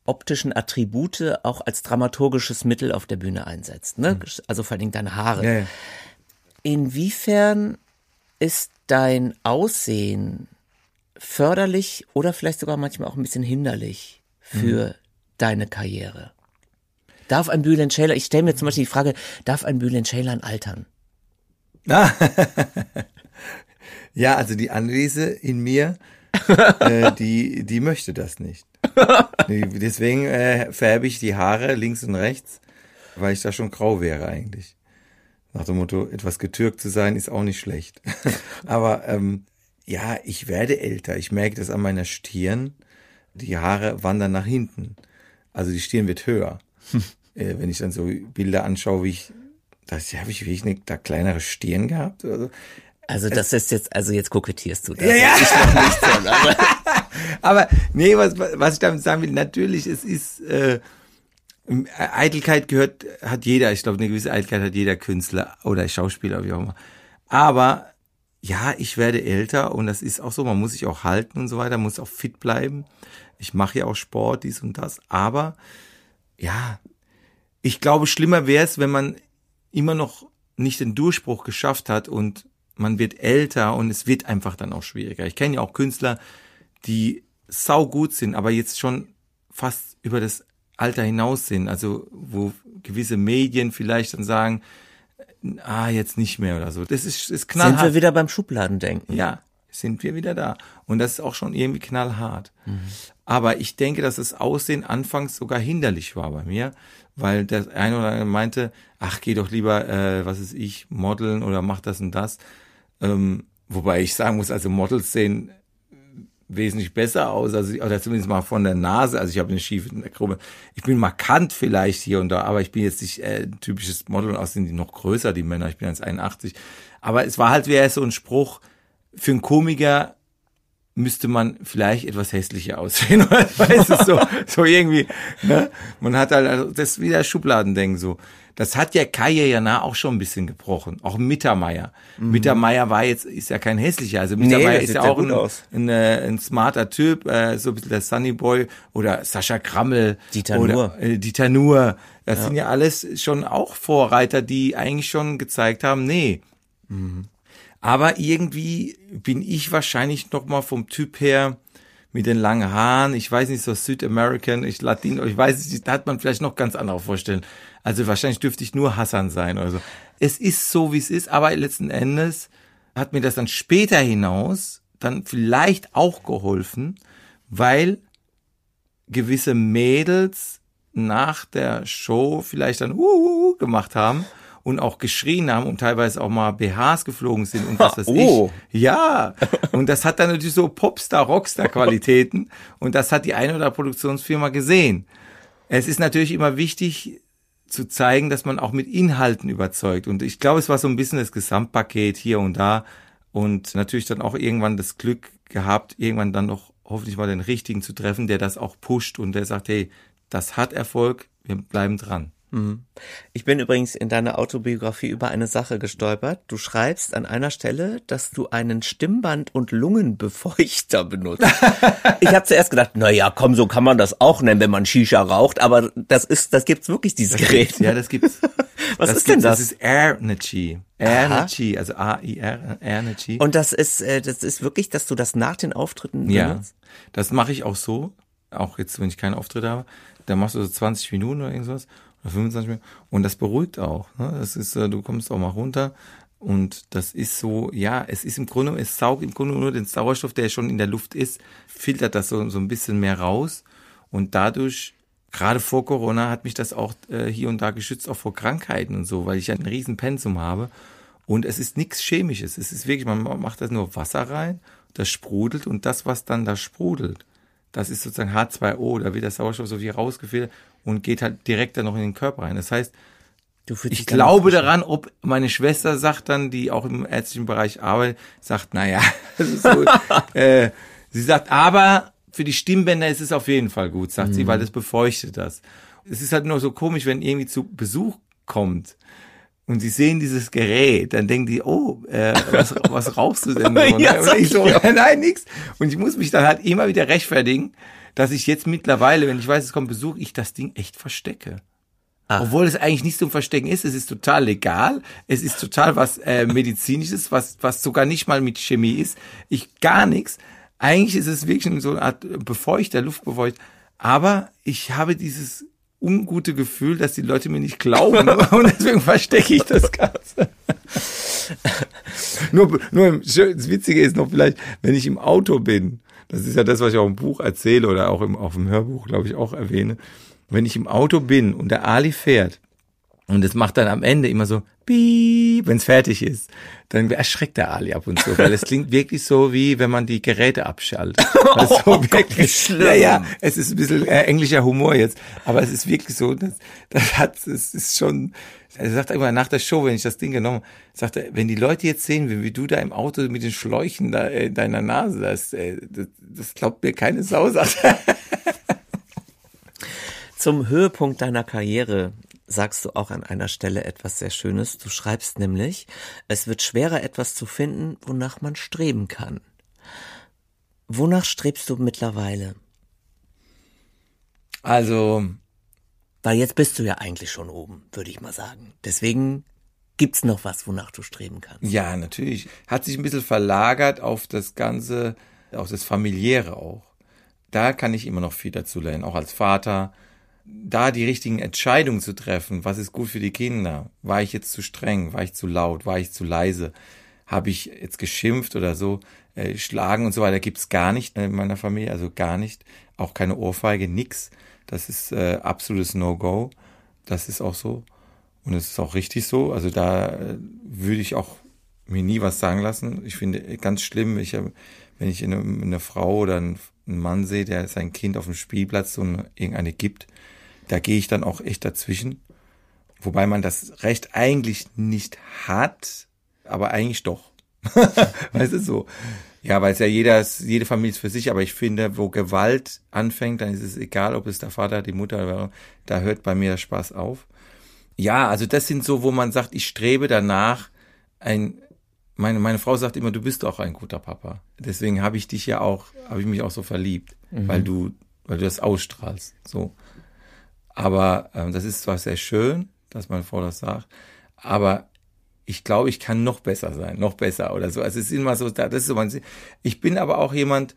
optischen Attribute auch als dramaturgisches Mittel auf der Bühne einsetzt. Ne? Also vor allem deine Haare. Ja, ja. Inwiefern ist dein Aussehen förderlich oder vielleicht sogar manchmal auch ein bisschen hinderlich für Mhm. deine Karriere? Darf ein Bülent Ceylan, ich stelle mir zum Beispiel die Frage, darf ein Bülent Ceylan altern? Ja, also die Anwese in mir, äh, die, die möchte das nicht. Deswegen äh, färbe ich die Haare links und rechts, weil ich da schon grau wäre eigentlich. Nach dem Motto, etwas getürkt zu sein, ist auch nicht schlecht. Aber ähm, ja, ich werde älter. Ich merke das an meiner Stirn. Die Haare wandern nach hinten. Also die Stirn wird höher. äh, wenn ich dann so Bilder anschaue, wie ich, das habe ich wirklich eine da kleinere Stirn gehabt oder so. Also das ist jetzt, also jetzt kokettierst du. Das Ja, ja. Ich noch nicht so, aber Aber nee, was, was ich damit sagen will, natürlich, es ist äh, Eitelkeit gehört, hat jeder, ich glaube, eine gewisse Eitelkeit hat jeder Künstler oder Schauspieler, wie auch immer. Aber ja, ich werde älter und das ist auch so, man muss sich auch halten und so weiter, muss auch fit bleiben. Ich mache ja auch Sport, dies und das. Aber ja, ich glaube, schlimmer wäre es, wenn man immer noch nicht den Durchbruch geschafft hat und man wird älter und es wird einfach dann auch schwieriger. Ich kenne ja auch Künstler, die sau gut sind, aber jetzt schon fast über das Alter hinaus sind. Also wo gewisse Medien vielleicht dann sagen, ah, jetzt nicht mehr oder so. Das ist, ist sind knallhart. wir wieder beim Schubladendenken. Ja, sind wir wieder da. Und das ist auch schon irgendwie knallhart. Aber ich denke, dass das Aussehen anfangs sogar hinderlich war bei mir, weil der eine oder andere meinte, ach, geh doch lieber, äh, was ist ich, modeln oder mach das und das. Ähm, wobei ich sagen muss, also Models sehen wesentlich besser aus, also oder zumindest mal von der Nase. Also ich habe eine schiefe Krone. Ich bin markant vielleicht hier und da, aber ich bin jetzt nicht äh, ein typisches Model. Und außerdem sind die noch größer, die Männer. Ich bin 1,81. Aber es war halt wie so ein Spruch, für einen Komiker müsste man vielleicht etwas hässlicher aussehen. weißt du, so, so irgendwie. Ne? Man hat halt, also das ist wieder Schubladendenken so. Das hat ja Kaye Jana auch schon ein bisschen gebrochen. Auch Mittermeier. Mittermeier war jetzt, ist ja kein hässlicher. Also Mittermeier das ist ja auch ein, ein, äh, ein smarter Typ, äh, so ein bisschen der Sunny Boy oder Sascha Krammel. Dieter oder, Nuhr. Äh, Dieter Nuhr. Das sind ja alles schon auch Vorreiter, die eigentlich schon gezeigt haben, nee, aber irgendwie bin ich wahrscheinlich noch mal vom Typ her mit den langen Haaren, ich weiß nicht, so Südamerican, ich Latino, ich weiß nicht, da hat man vielleicht noch ganz andere Vorstellungen. Also wahrscheinlich dürfte ich nur Hassan sein oder so. Es ist so, wie es ist, aber letzten Endes hat mir das dann später hinaus dann vielleicht auch geholfen, weil gewisse Mädels nach der Show vielleicht dann uh, uh, uh, gemacht haben und auch geschrien haben und teilweise auch mal BHs geflogen sind und was weiß Oh. ich. Ja, und das hat dann natürlich so Popstar, Rockstar-Qualitäten und das hat die eine oder andere Produktionsfirma gesehen. Es ist natürlich immer wichtig zu zeigen, dass man auch mit Inhalten überzeugt und ich glaube, es war so ein bisschen das Gesamtpaket hier und da und natürlich dann auch irgendwann das Glück gehabt, irgendwann dann noch hoffentlich mal den richtigen zu treffen, der das auch pusht und der sagt, hey, das hat Erfolg, wir bleiben dran. Ich bin übrigens in deiner Autobiografie über eine Sache gestolpert. Du schreibst an einer Stelle, dass du einen Stimmband- und Lungenbefeuchter benutzt. ich habe zuerst gedacht, na ja, komm, so kann man das auch nennen, wenn man Shisha raucht, aber das ist, das gibt's wirklich, dieses Gerät. Ja, das gibt's. Was das ist denn gibt's. das? Das ist Airnergy. Airnergy, also A-I-R, Airnergy. Und das ist, äh, das ist wirklich, dass du das nach den Auftritten Ja, benutzt? das mache ich auch so. Auch jetzt, wenn ich keinen Auftritt habe. Da machst du so 20 Minuten oder irgendwas. Oder 25 Minuten. Und das beruhigt auch. Ne? Das ist, äh, du kommst auch mal runter. Und das ist so, ja, es ist im Grunde, es saugt im Grunde nur den Sauerstoff, der schon in der Luft ist, filtert das so, so ein bisschen mehr raus. Und dadurch, gerade vor Corona, hat mich das auch äh, hier und da geschützt, auch vor Krankheiten und so, weil ich ein riesen Pensum habe. Und es ist nichts Chemisches. Es ist wirklich, man macht da nur Wasser rein, das sprudelt und das, was dann da sprudelt, das ist sozusagen H2O, da wird der Sauerstoff so viel rausgefiltert und geht halt direkt dann noch in den Körper rein. Das heißt, Ich glaube daran, ob meine Schwester sagt dann, die auch im ärztlichen Bereich arbeitet, sagt, naja, das ist so, äh, sie sagt, aber für die Stimmbänder ist es auf jeden Fall gut, sagt sie, weil das befeuchtet das. Es ist halt nur so komisch, wenn irgendwie zu Besuch kommt und sie sehen dieses Gerät, dann denken die, oh, äh, was, was rauchst du denn? So, ne? Ja, und ich so, ich nein, nix. Und ich muss mich dann halt immer wieder rechtfertigen, dass ich jetzt mittlerweile, wenn ich weiß, es kommt Besuch, ich das Ding echt verstecke. Obwohl es eigentlich nicht zum Verstecken ist, es ist total legal, es ist total was äh, medizinisches, was was sogar nicht mal mit Chemie ist, ich gar nichts. Eigentlich ist es wirklich so eine Art Befeuchter, Luftbefeuchter, aber ich habe dieses ungute Gefühl, dass die Leute mir nicht glauben und deswegen verstecke ich das Ganze. nur, nur im, das Witzige ist noch vielleicht, wenn ich im Auto bin, das ist ja das, was ich auch im Buch erzähle oder auch im, auf dem Hörbuch, glaube ich, auch erwähne. Wenn ich im Auto bin und der Ali fährt und es macht dann am Ende immer so piep, wenn es fertig ist, dann erschreckt der Ali ab und zu, weil es klingt wirklich so, wie wenn man die Geräte abschaltet. Also Oh Gott, wirklich, schlimm. Ja, ja, es ist ein bisschen äh, englischer Humor jetzt, aber es ist wirklich so, das, das hat, es ist schon, er sagt immer nach der Show, wenn ich das Ding genommen, sagt er, wenn die Leute jetzt sehen, wie, wie du da im Auto mit den Schläuchen da äh, in deiner Nase, das, äh, das, das glaubt mir keine Sau, sagt er. Zum Höhepunkt deiner Karriere sagst du auch an einer Stelle etwas sehr Schönes. Du schreibst nämlich, es wird schwerer etwas zu finden, wonach man streben kann. Wonach strebst du mittlerweile? Also, Weil jetzt bist du ja eigentlich schon oben, würde ich mal sagen. Deswegen gibt's noch was, wonach du streben kannst. Ja, natürlich. Hat sich ein bisschen verlagert auf das Ganze, auf das Familiäre auch. Da kann ich immer noch viel dazu lernen, auch als Vater. Da die richtigen Entscheidungen zu treffen, was ist gut für die Kinder? War ich jetzt zu streng? War ich zu laut? War ich zu leise? Habe ich jetzt geschimpft oder so? Äh, schlagen und so weiter gibt's gar nicht in meiner Familie, also gar nicht. Auch keine Ohrfeige, nix. Das ist äh, absolutes No-Go. Das ist auch so. Und es ist auch richtig so. Also da äh, würde ich auch mir nie was sagen lassen. Ich finde ganz schlimm, ich hab, wenn ich eine, eine Frau oder einen, Mann sehe, der sein Kind auf dem Spielplatz so eine, irgendeine gibt, da gehe ich dann auch echt dazwischen. Wobei man das Recht eigentlich nicht hat, aber eigentlich doch. weißt du so? Ja, weil es ja jeder, jede Familie ist für sich, aber ich finde, wo Gewalt anfängt, dann ist es egal, ob es der Vater, die Mutter, oder, da hört bei mir der Spaß auf. Ja, also das sind so, wo man sagt, ich strebe danach ein, meine, meine Frau sagt immer, du bist doch ein guter Papa. Deswegen habe ich dich ja auch, habe ich mich auch so verliebt, weil du, weil du das ausstrahlst, so. Aber ähm, das ist zwar sehr schön, dass meine Frau das sagt, aber ich glaube, ich kann noch besser sein, noch besser oder so. Also es ist immer so, das ist so mein, ich bin aber auch jemand,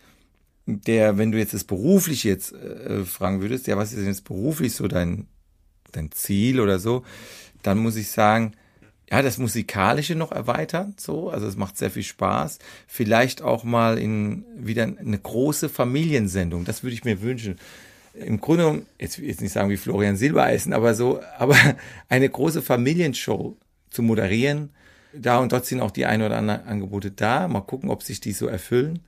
der, wenn du jetzt das beruflich jetzt äh, fragen würdest, ja, was ist denn jetzt beruflich so dein, dein Ziel oder so, dann muss ich sagen, ja, das Musikalische noch erweitern, so, also es macht sehr viel Spaß. Vielleicht auch mal in wieder eine große Familiensendung, das würde ich mir wünschen. Im Grunde, jetzt, jetzt nicht sagen wie Florian Silbereisen, aber so, aber eine große Familienshow zu moderieren. Da und dort sind auch die ein oder anderen Angebote da. Mal gucken, ob sich die so erfüllen.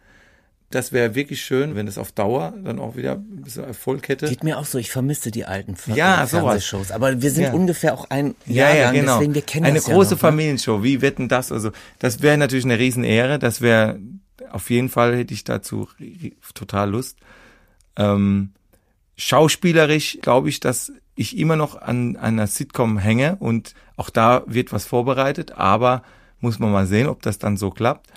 Das wäre wirklich schön, wenn es auf Dauer dann auch wieder ein bisschen Erfolg hätte. Geht mir auch so, ich vermisse die alten Ja. Fernsehshows. Aber wir sind Ja. ungefähr auch ein Ja, Jahrgang, ja, genau. deswegen wir kennen Eine das ja große noch, ne? Familienshow. Wie wird denn das? Also, das wäre natürlich eine Riesenehre. Das wäre, auf jeden Fall hätte ich dazu total Lust. Ähm, schauspielerisch glaube ich, dass ich immer noch an, an einer Sitcom hänge und auch da wird was vorbereitet, aber muss man mal sehen, ob das dann so klappt.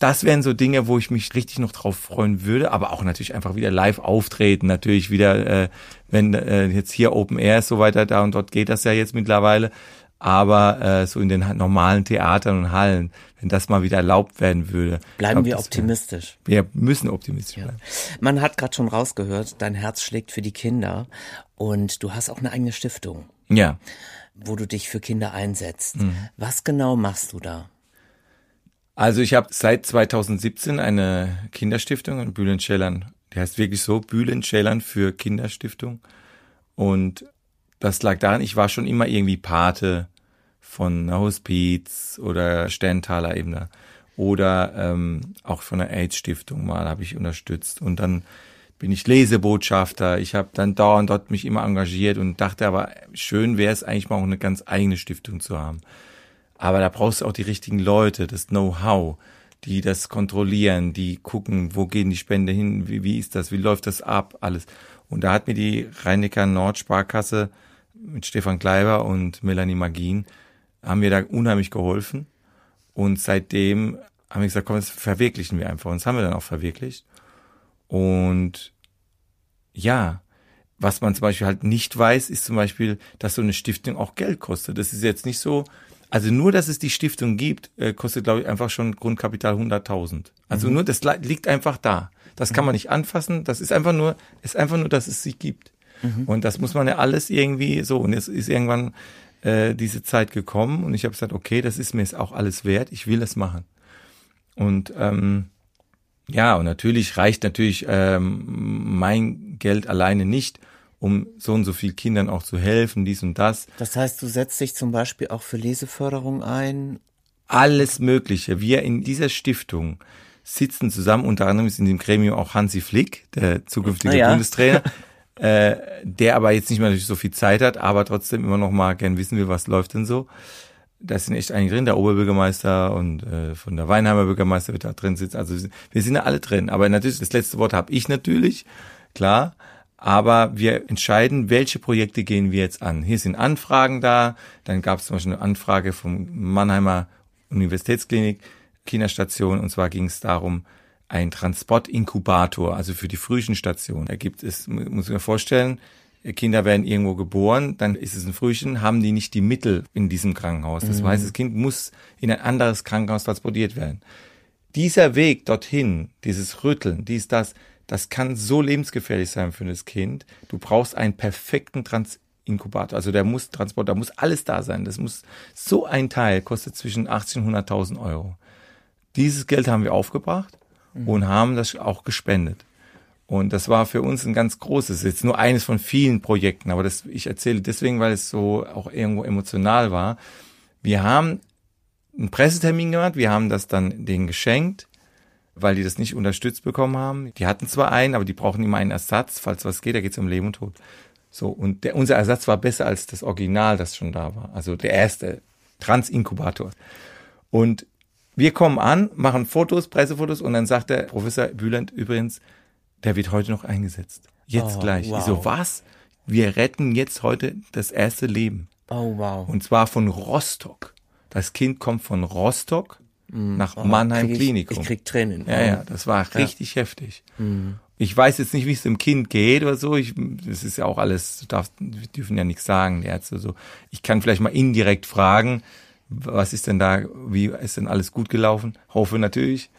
Das wären so Dinge, wo ich mich richtig noch drauf freuen würde, aber auch natürlich einfach wieder live auftreten, natürlich wieder, äh, wenn äh, jetzt hier Open Air ist so weiter, da und dort geht das ja jetzt mittlerweile, aber äh, so in den normalen Theatern und Hallen, wenn das mal wieder erlaubt werden würde. Bleiben glaub, wir optimistisch. Wir müssen optimistisch Ja. bleiben. Man hat gerade schon rausgehört, dein Herz schlägt für die Kinder und du hast auch eine eigene Stiftung, Ja. wo du dich für Kinder einsetzt. Mhm. Was genau machst du da? Also ich habe seit 2017 eine Kinderstiftung in Bühlen-Schellern. Die heißt wirklich so, Bühlen-Schellern für Kinderstiftung. Und das lag daran, ich war schon immer irgendwie Pate von Hospiz oder Sterntaler Ebene oder ähm, auch von der AIDS-Stiftung mal habe ich unterstützt. Und dann bin ich Lesebotschafter. Ich habe dann dauernd dort mich immer engagiert und dachte aber, schön wäre es eigentlich mal auch eine ganz eigene Stiftung zu haben. Aber da brauchst du auch die richtigen Leute, das Know-how, die das kontrollieren, die gucken, wo gehen die Spende hin, wie, wie ist das, wie läuft das ab, alles. Und da hat mir die Rhein-Neckar Nord-Sparkasse mit Stefan Kleiber und Melanie Magin, haben mir da unheimlich geholfen. Und seitdem haben wir gesagt, komm, das verwirklichen wir einfach. Und das haben wir dann auch verwirklicht. Und ja, was man zum Beispiel halt nicht weiß, ist zum Beispiel, dass so eine Stiftung auch Geld kostet. Das ist jetzt nicht so, also nur, dass es die Stiftung gibt, äh, kostet, glaube ich, einfach schon Grundkapital 100.000. Also mhm. nur, das liegt einfach da. Das kann man nicht anfassen. Das ist einfach nur, ist einfach nur, dass es sie gibt. Mhm. Und das muss man ja alles irgendwie so. Und es ist irgendwann äh, diese Zeit gekommen und ich habe gesagt, okay, das ist mir jetzt auch alles wert. Ich will das machen. Und ähm, ja, und natürlich reicht natürlich ähm, mein Geld alleine nicht, um so und so viel Kindern auch zu helfen, dies und das. Das heißt, du setzt dich zum Beispiel auch für Leseförderung ein? Alles Mögliche. Wir in dieser Stiftung sitzen zusammen, unter anderem ist in dem Gremium auch Hansi Flick, der zukünftige ja. Bundestrainer, äh, der aber jetzt nicht mehr so viel Zeit hat, aber trotzdem immer noch mal gern wissen will, was läuft denn so da sind echt einige drin, der Oberbürgermeister und äh, von der Weinheimer Bürgermeister wird da drin sitzen. Also wir sind ja alle drin. Aber natürlich, das letzte Wort habe ich natürlich, klar. Aber wir entscheiden, welche Projekte gehen wir jetzt an. Hier sind Anfragen da. Dann gab es zum Beispiel eine Anfrage vom Mannheimer Universitätsklinik, Kinderstation. Und zwar ging es darum, ein Transportinkubator, also für die Frühchenstation. Da gibt es, muss mir vorstellen, Kinder werden irgendwo geboren, dann ist es ein Frühchen, haben die nicht die Mittel in diesem Krankenhaus. Das mhm. heißt, das Kind muss in ein anderes Krankenhaus transportiert werden. Dieser Weg dorthin, dieses Rütteln, dies, das, das kann so lebensgefährlich sein für das Kind. Du brauchst einen perfekten Transinkubator. Also der muss Transport, da muss alles da sein. Das muss, so ein Teil kostet zwischen 18 und 100.000 Euro. Dieses Geld haben wir aufgebracht mhm. und haben das auch gespendet. Und das war für uns ein ganz großes, jetzt nur eines von vielen Projekten, aber das, ich erzähle deswegen, weil es so auch irgendwo emotional war. Wir haben einen Pressetermin gemacht, wir haben das dann denen geschenkt, weil die das nicht unterstützt bekommen haben. Die hatten zwar einen, aber die brauchen immer einen Ersatz, falls was geht, da geht es um Leben und Tod. So, und der, unser Ersatz war besser als das Original, das schon da war. Also der erste Transinkubator. Und wir kommen an, machen Fotos, Pressefotos und dann sagt der Professor Bühland übrigens, der wird heute noch eingesetzt. Jetzt oh, gleich. Wow. Ich so, was? Wir retten jetzt heute das erste Leben. Oh, wow. Und zwar von Rostock. Das Kind kommt von Rostock. Nach oh, Mannheim ich, Klinikum. Ich krieg Tränen. Ja, ja, das war ja. richtig heftig. Mm. Ich weiß jetzt nicht, wie es dem Kind geht oder so. Ich, das ist ja auch alles, du darfst, wir dürfen ja nichts sagen, die Ärzte so. Ich kann vielleicht mal indirekt fragen, was ist denn da, wie ist denn alles gut gelaufen? Hoffe natürlich.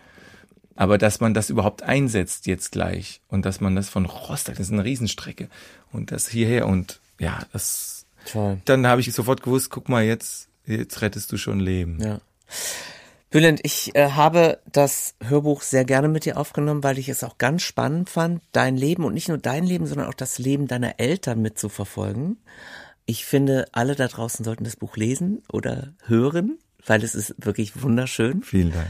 Aber dass man das überhaupt einsetzt jetzt gleich und dass man das von Rostock, das ist eine Riesenstrecke und das hierher und ja, das. Toll. Dann habe ich sofort gewusst, guck mal, jetzt, jetzt rettest du schon Leben. Ja. Bülent, ich äh, habe das Hörbuch sehr gerne mit dir aufgenommen, weil ich es auch ganz spannend fand, dein Leben und nicht nur dein Leben, sondern auch das Leben deiner Eltern mitzuverfolgen. Ich finde, alle da draußen sollten das Buch lesen oder hören, weil es ist wirklich wunderschön. Vielen Dank.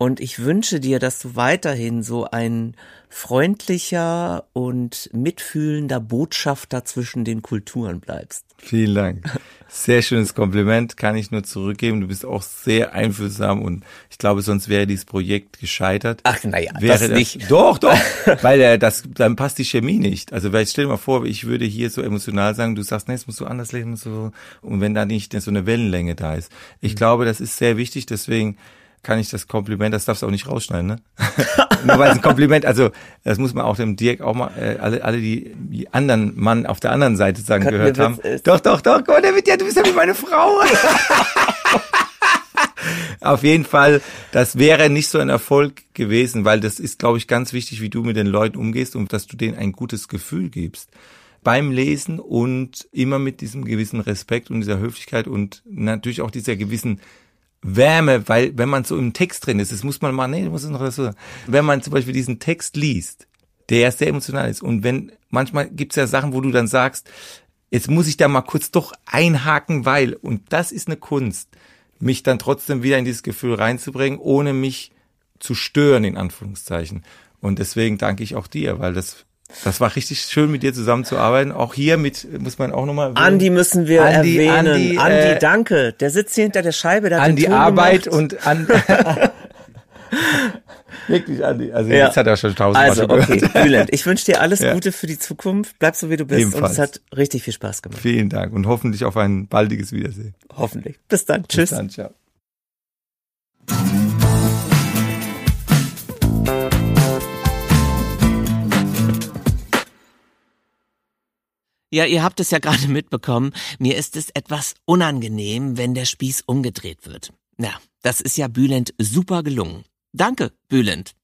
Und ich wünsche dir, dass du weiterhin so ein freundlicher und mitfühlender Botschafter zwischen den Kulturen bleibst. Vielen Dank. Sehr schönes Kompliment, kann ich nur zurückgeben. Du bist auch sehr einfühlsam und ich glaube, sonst wäre dieses Projekt gescheitert. Ach, naja, wäre das nicht. doch, doch, weil äh, das, dann passt die Chemie nicht. Also, weil stell dir mal vor, ich würde hier so emotional sagen, du sagst, nee, es musst du anders leben, so, und wenn da nicht so eine Wellenlänge da ist. Ich mhm. glaube, das ist sehr wichtig, deswegen kann ich das Kompliment, das darfst du auch nicht rausschneiden, ne? Nur weil es ein Kompliment, also das muss man auch dem Dirk auch mal, äh, alle, alle die, die anderen Mann auf der anderen Seite sagen Gott, gehört haben. Doch, doch, doch, guck mal, der wird ja, du bist ja wie meine Frau. auf jeden Fall, das wäre nicht so ein Erfolg gewesen, weil das ist, glaube ich, ganz wichtig, wie du mit den Leuten umgehst und dass du denen ein gutes Gefühl gibst beim Lesen und immer mit diesem gewissen Respekt und dieser Höflichkeit und natürlich auch dieser gewissen Wärme, weil wenn man so im Text drin ist, das muss man mal, nee, muss es noch so, wenn man zum Beispiel diesen Text liest, der sehr emotional ist und wenn, manchmal gibt's ja Sachen, wo du dann sagst, jetzt muss ich da mal kurz doch einhaken, weil, und das ist eine Kunst, mich dann trotzdem wieder in dieses Gefühl reinzubringen, ohne mich zu stören, in Anführungszeichen. Und deswegen danke ich auch dir, weil das Das war richtig schön, mit dir zusammenzuarbeiten. Auch hier mit, muss man auch nochmal. Andi müssen wir Andi, erwähnen. Andi, Andi, äh, danke. Der sitzt hier hinter der Scheibe. Der an die Arbeit gemacht. und an. Wirklich, Andi. Also Ja. jetzt hat er schon tausendmal Also, okay, gehört. Bülent, ich wünsche dir alles Ja. Gute für die Zukunft. Bleib so, wie du bist. Und Ebenfalls. es hat richtig viel Spaß gemacht. Vielen Dank und hoffentlich auf ein baldiges Wiedersehen. Hoffentlich. Bis dann. Tschüss. Bis dann, ciao. Ja, ihr habt es ja gerade mitbekommen. Mir ist es etwas unangenehm, wenn der Spieß umgedreht wird. Na, das ist ja Bülent super gelungen. Danke, Bülent.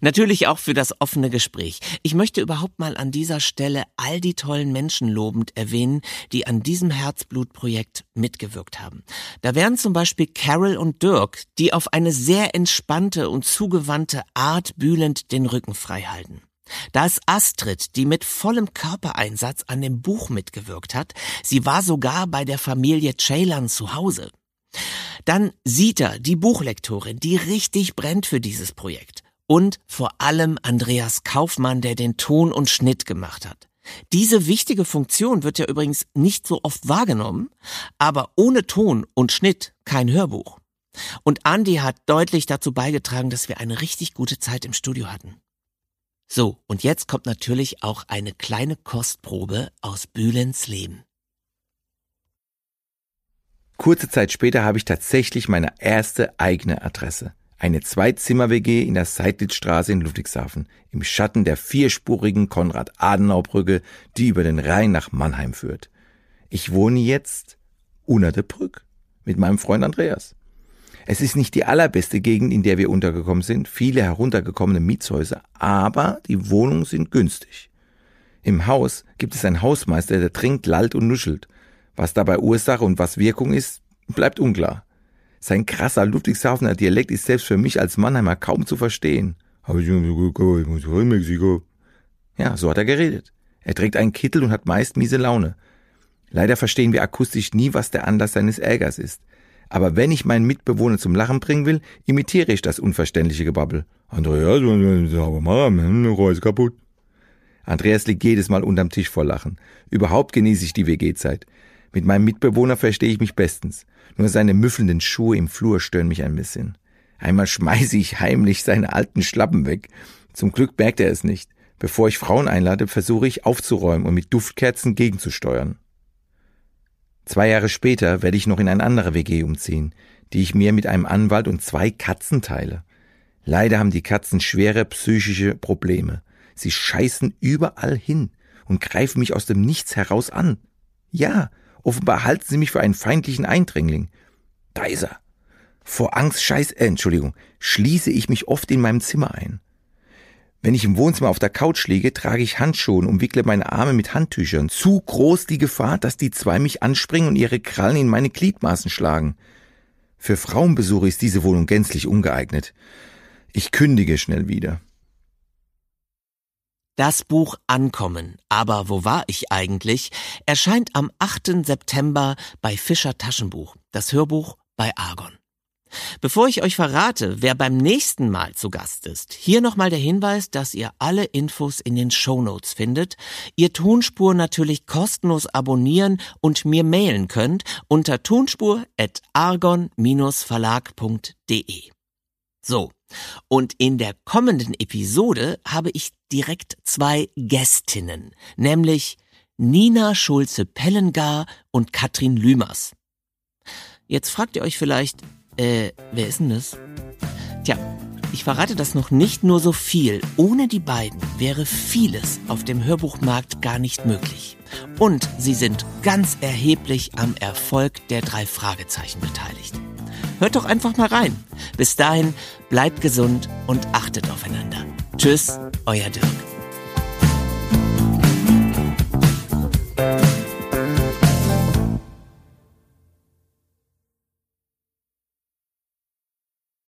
Natürlich auch für das offene Gespräch. Ich möchte überhaupt mal an dieser Stelle all die tollen Menschen lobend erwähnen, die an diesem Herzblutprojekt mitgewirkt haben. Da wären zum Beispiel Carol und Dirk, die auf eine sehr entspannte und zugewandte Art Bülent den Rücken frei halten. Da ist Astrid, die mit vollem Körpereinsatz an dem Buch mitgewirkt hat. Sie war sogar bei der Familie Ceylan zu Hause. Dann Sita, die Buchlektorin, die richtig brennt für dieses Projekt. Und vor allem Andreas Kaufmann, der den Ton und Schnitt gemacht hat. Diese wichtige Funktion wird ja übrigens nicht so oft wahrgenommen, aber ohne Ton und Schnitt kein Hörbuch. Und Andy hat deutlich dazu beigetragen, dass wir eine richtig gute Zeit im Studio hatten. So, und jetzt kommt natürlich auch eine kleine Kostprobe aus Bülents Leben. Kurze Zeit später habe ich tatsächlich meine erste eigene Adresse. Eine Zwei-Zimmer-WG in der Seidlitzstraße in Ludwigshafen, im Schatten der vierspurigen Konrad-Adenauer-Brücke, die über den Rhein nach Mannheim führt. Ich wohne jetzt unter der Brücke mit meinem Freund Andreas. Es ist nicht die allerbeste Gegend, in der wir untergekommen sind, viele heruntergekommene Mietshäuser, aber die Wohnungen sind günstig. Im Haus gibt es einen Hausmeister, der trinkt, lallt und nuschelt. Was dabei Ursache und was Wirkung ist, bleibt unklar. Sein krasser Ludwigshafener Dialekt ist selbst für mich als Mannheimer kaum zu verstehen. Ja, so hat er geredet. Er trägt einen Kittel und hat meist miese Laune. Leider verstehen wir akustisch nie, was der Anlass seines Ärgers ist. Aber wenn ich meinen Mitbewohner zum Lachen bringen will, imitiere ich das unverständliche Gebabbel. Andreas, ist kaputt. Andreas liegt jedes Mal unterm Tisch vor Lachen. Überhaupt genieße ich die WG-Zeit. Mit meinem Mitbewohner verstehe ich mich bestens. Nur seine müffelnden Schuhe im Flur stören mich ein bisschen. Einmal schmeiße ich heimlich seine alten Schlappen weg. Zum Glück merkt er es nicht. Bevor ich Frauen einlade, versuche ich aufzuräumen und mit Duftkerzen gegenzusteuern. Zwei Jahre später werde ich noch in eine andere WG umziehen, die ich mir mit einem Anwalt und zwei Katzen teile. Leider haben die Katzen schwere psychische Probleme. Sie scheißen überall hin und greifen mich aus dem Nichts heraus an. Ja, offenbar halten sie mich für einen feindlichen Eindringling. Da ist er. Vor Angst scheiß, äh, Entschuldigung, schließe ich mich oft in meinem Zimmer ein. Wenn ich im Wohnzimmer auf der Couch liege, trage ich Handschuhe und umwickle meine Arme mit Handtüchern. Zu groß die Gefahr, dass die zwei mich anspringen und ihre Krallen in meine Gliedmaßen schlagen. Für Frauenbesuche ist diese Wohnung gänzlich ungeeignet. Ich kündige schnell wieder. Das Buch Ankommen, aber wo war ich eigentlich, erscheint am 8. September bei Fischer Taschenbuch, das Hörbuch bei Argon. Bevor ich euch verrate, wer beim nächsten Mal zu Gast ist, hier nochmal der Hinweis, dass ihr alle Infos in den Shownotes findet, ihr Tonspur natürlich kostenlos abonnieren und mir mailen könnt unter tonspur.argon-verlag.de. So, und in der kommenden Episode habe ich direkt zwei Gästinnen, nämlich Nina Schulze-Pellengar und Katrin Lümers. Jetzt fragt ihr euch vielleicht, äh, wer ist denn das? Tja, ich verrate das noch nicht nur so viel. Ohne die beiden wäre vieles auf dem Hörbuchmarkt gar nicht möglich. Und sie sind ganz erheblich am Erfolg der drei Fragezeichen beteiligt. Hört doch einfach mal rein. Bis dahin, bleibt gesund und achtet aufeinander. Tschüss, euer Dirk.